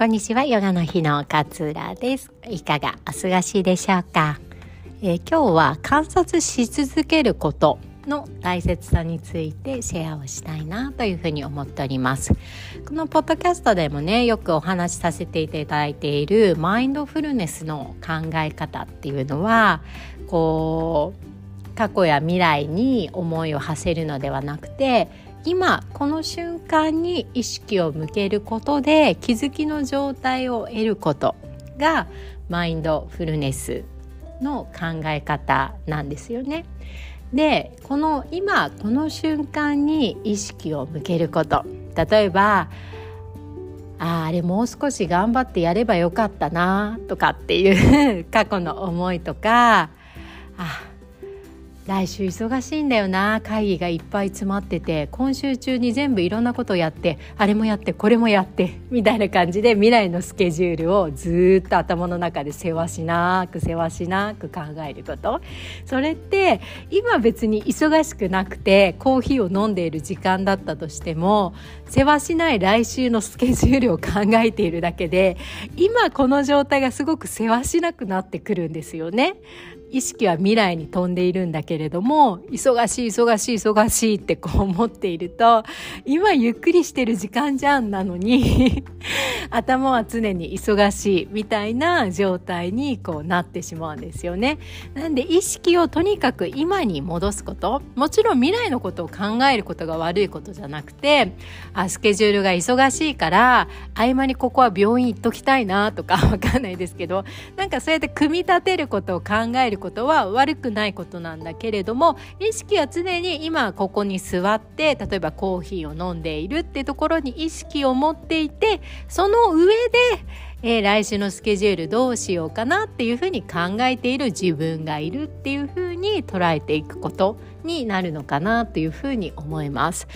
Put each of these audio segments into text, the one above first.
こんにちは、ヨガの日の勝浦です。いかがお過ごしでしょうか、えー、今日は観察し続けることの大切さについてシェアをしたいなというふうに思っております。このポッドキャストでもねよくお話しさせていただいているマインドフルネスの考え方っていうのはこう過去や未来に思いを馳せるのではなくて今この瞬間に意識を向けることで気づきの状態を得ることがマインドフルネスの考え方なんですよね。でこの今この瞬間に意識を向けること例えばああれもう少し頑張ってやればよかったなとかっていう 過去の思いとかあ来週忙しいんだよな会議がいっぱい詰まってて今週中に全部いろんなことやってあれもやってこれもやってみたいな感じで未来のスケジュールをずっと頭の中でせわしなくせわしなく考えることそれって今別に忙しくなくてコーヒーを飲んでいる時間だったとしてもせわしない来週のスケジュールを考えているだけで今この状態がすごくせわしなくなってくるんですよね。意識は未来に飛んでいるんだけれども忙しい忙しい忙しいってこう思っていると今ゆっくりしてる時間じゃんなのに 頭は常に忙しいみたいな状態にこうなってしまうんですよね。なんで意識をとにかく今に戻すこともちろん未来のことを考えることが悪いことじゃなくてあスケジュールが忙しいから合間にここは病院行っときたいなとか わかんないですけどなんかそうやって組み立てることを考えることは悪くないことなんだけれども意識は常に今ここに座って例えばコーヒーを飲んでいるってところに意識を持っていてその上でえー、来週のスケジュールどうしようかなっていうふうに考えている自分がいるっていうふうに捉えていくことになるのかなというふうに思います。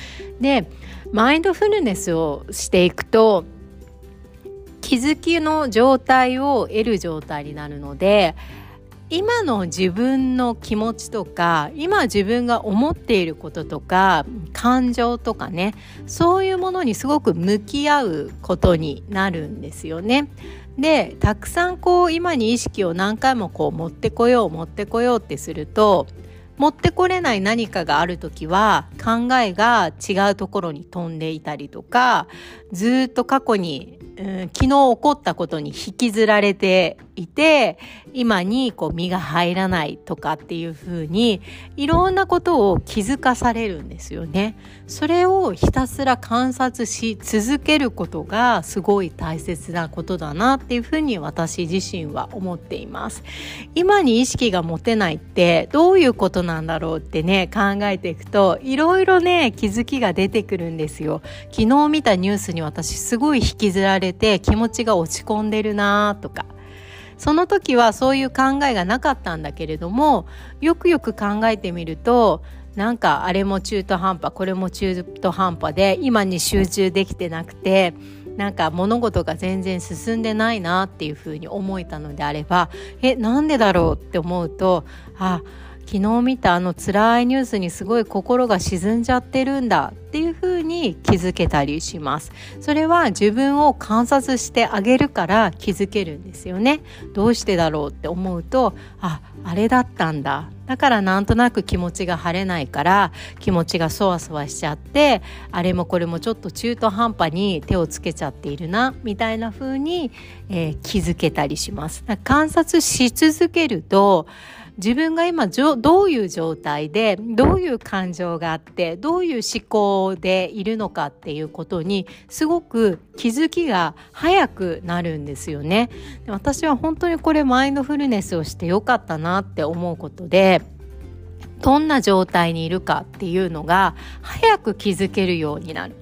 でマインドフルネスをしていくと気づきの状態を得る状態になるので今の自分の気持ちとか今自分が思っていることとか感情とかねそういうものにすごく向き合うことになるんですよね。でたくさんこう今に意識を何回もこう持ってこよう持ってこようってすると持ってこれない何かがある時は考えが違うところに飛んでいたりとかずっと過去に、うん、昨日起こったことに引きずられていて今にこう身が入らないとかっていうふうにいろんなことを気づかされるんですよね。それをひたすら観察し続けることがすごい大切なことだなっていうふうに私自身は思っています。今に意識が持てないってどういうことなんだろうってね考えていくといろいろね気づきが出てくるんですよ。昨日見たニュースに私すごい引きずられて気持ちが落ち込んでるなとかその時はそういう考えがなかったんだけれどもよくよく考えてみるとなんかあれも中途半端これも中途半端で今に集中できてなくてなんか物事が全然進んでないなっていうふうに思えたのであればえなんでだろうって思うとあ昨日見たあの辛いニュースにすごい心が沈んじゃってるんだっていうふうに気づけたりします。それは自分を観察してあげるから気づけるんですよね。どうしてだろうって思うとああれだったんだ。だからなんとなく気持ちが晴れないから気持ちがそわそわしちゃってあれもこれもちょっと中途半端に手をつけちゃっているなみたいな風に、えー、気づけたりします。観察し続けると自分が今どういう状態でどういう感情があってどういう思考でいるのかっていうことにすごく気づきが早くなるんですよね。私は本当にこれマインドフルネスをしてよかったなって思うことでどんな状態にいるかっていうのが早く気づけるようになる。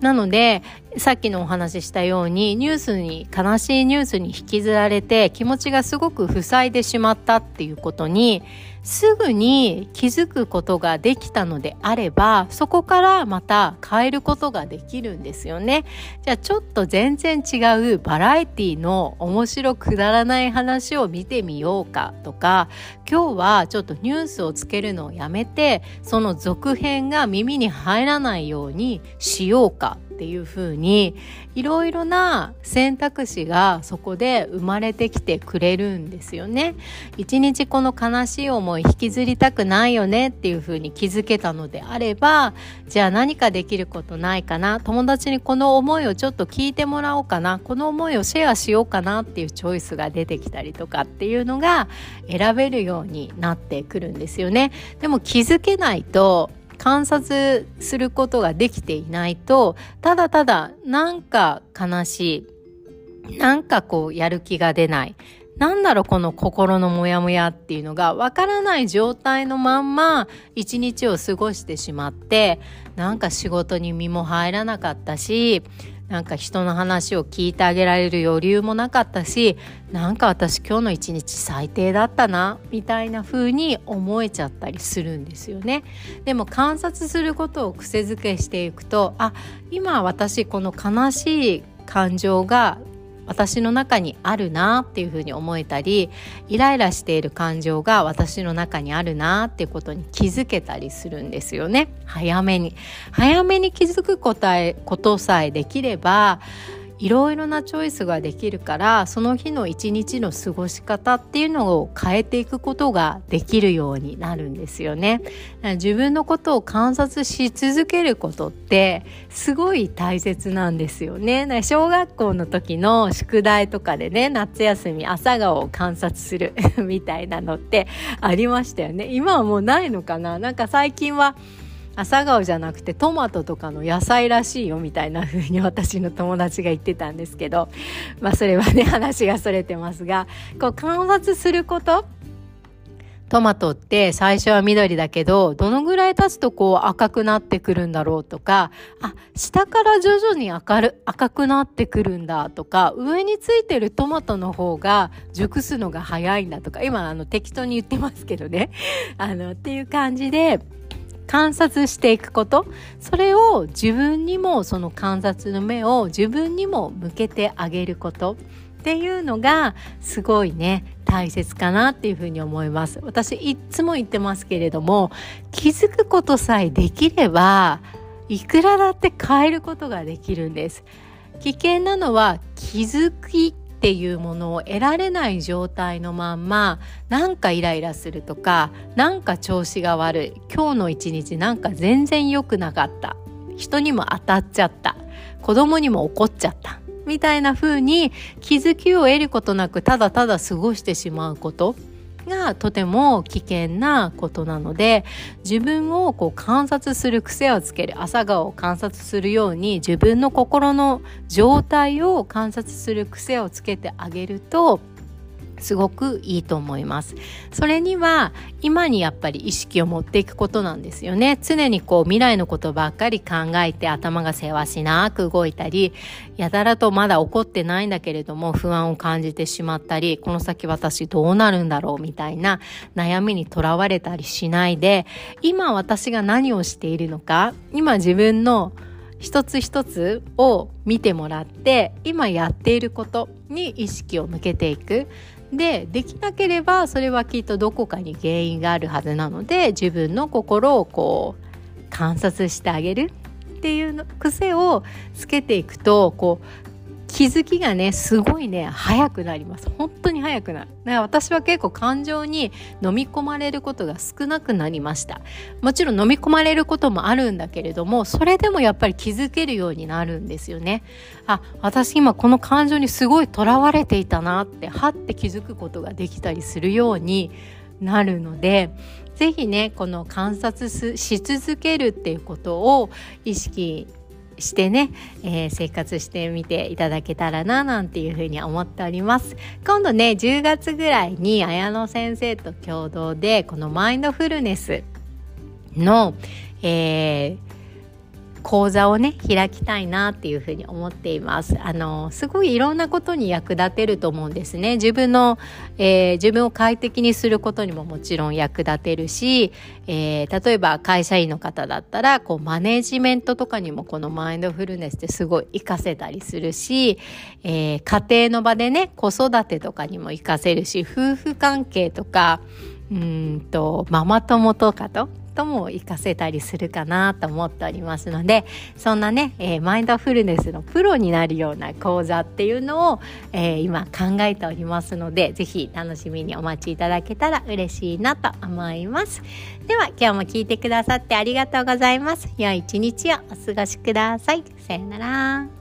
なのでさっきのお話ししたようにニュースに悲しいニュースに引きずられて気持ちがすごく塞いでしまったっていうことにすぐに気づくことができたのであればそこからまた変えることができるんですよね。じゃあちょっと全然違うバラエティの面白くだらない話を見てみようかとか今日はちょっとニュースをつけるのをやめてその続編が耳に入らないようにしようかっていう風にいろいろな選択肢がそこで生まれてきてくれるんですよね。一日この悲しい思い引きずりたくないよねっていう風に気づけたのであればじゃあ何かできることないかな？友達にこの思いをちょっと聞いてもらおうかな？この思いをシェアしようかなっていうチョイスが出てきたりとかっていうのが選べるようになってくるんですよね。でも気づけないと観察することができていないとただただなんか悲しいなんかこうやる気が出ない。なんだろうこの心のモヤモヤっていうのがわからない状態のまんま一日を過ごしてしまってなんか仕事に身も入らなかったしなんか人の話を聞いてあげられる余裕もなかったしなんか私今日の一日最低だったなみたいな風に思えちゃったりするんですよね。でも観察することを癖づけしていくとあ今私この悲しい感情が私の中にあるなっていうふうに思えたりイライラしている感情が私の中にあるなっていうことに気づけたりするんですよね。早めに。早めに気づく答えことさえできればいろいろなチョイスができるからその日の一日の過ごし方っていうのを変えていくことができるようになるんですよね。自分のことを観察し続けることってすごい大切なんですよね。小学校の時の宿題とかでね夏休み朝顔を観察する みたいなのってありましたよね。今はもうないのかな？なんか最近は朝顔じゃなくてトマトとかの野菜らしいよみたいな風に私の友達が言ってたんですけどまあそれはね話がそれてますがこう観察することトマトって最初は緑だけど、どのぐらい経つとこう赤くなってくるんだろうとか、あ、下から徐々に赤る赤くなってくるんだとか、上についてるトマトの方が熟すのが早いんだとか、今あの適当に言ってますけどね。あの、っていう感じで、観察していくこと。それを自分にもその観察の目を自分にも向けてあげること。っていうのがすごいね大切かなっていうふうに思います。私いつも言ってますけれども気づくことさえできればいくらだって変えることができるんです。危険なのは気づきっていうものを得られない状態のまんまなんかイライラするとかなんか調子が悪い。今日の一日なんか全然良くなかった。人にも当たっちゃった。子供にも怒っちゃった。みたいな風に気づきを得ることなくただただ過ごしてしまうこと。がとても危険なことなので自分をこう観察する癖をつける朝顔を観察するように自分の心の状態を観察する癖をつけてあげるとすごくいいと思います。それには今にやっぱり意識を持っていくことなんですよね。常にこう未来のことばっかり考えて頭がせわしなく動いたりやたらとまだ起こってないんだけれども不安を感じてしまったりこの先私どうなるんだろうみたいな悩みにとらわれたりしないで今私が何をしているのか今自分の一つ一つを見てもらって今やっていることに意識を向けていく。でできなければそれはきっとどこかに原因があるはずなので自分の心をこう観察してあげるっていうの癖をつけていくとこう気づきがねすごいね早くなります。本当に早くなる。だから私は結構感情に飲み込まれることが少なくなりました。もちろん飲み込まれることもあるんだけれどもそれでもやっぱり気づけるようになるんですよね。あ私今この感情にすごいとらわれていたなってはって気づくことができたりするようになるので是非ねこの観察し続けるっていうことを意識してね、えー、生活してみていただけたらななんていうふうに思っております。今度ね10月ぐらいに綾野先生と共同でこのマインドフルネスの、えー講座をね開きたいなっていうふうに思っています。あのすごいいろんなことに役立てると思うんですね。自分の、えー、自分を快適にすることにももちろん役立てるし、えー、例えば会社員の方だったらこうマネジメントとかにもこのマインドフルネスってすごい活かせたりするし、えー、家庭の場でね子育てとかにも活かせるし夫婦関係とかうんとママ友とかととも活かせたりするかなと思っておりますのでそんなね、えー、マインドフルネスのプロになるような講座っていうのを、えー、今考えておりますので是非楽しみにお待ちいただけたら嬉しいなと思います。では今日も聞いてくださってありがとうございます。良い一日をお過ごしください。さよなら。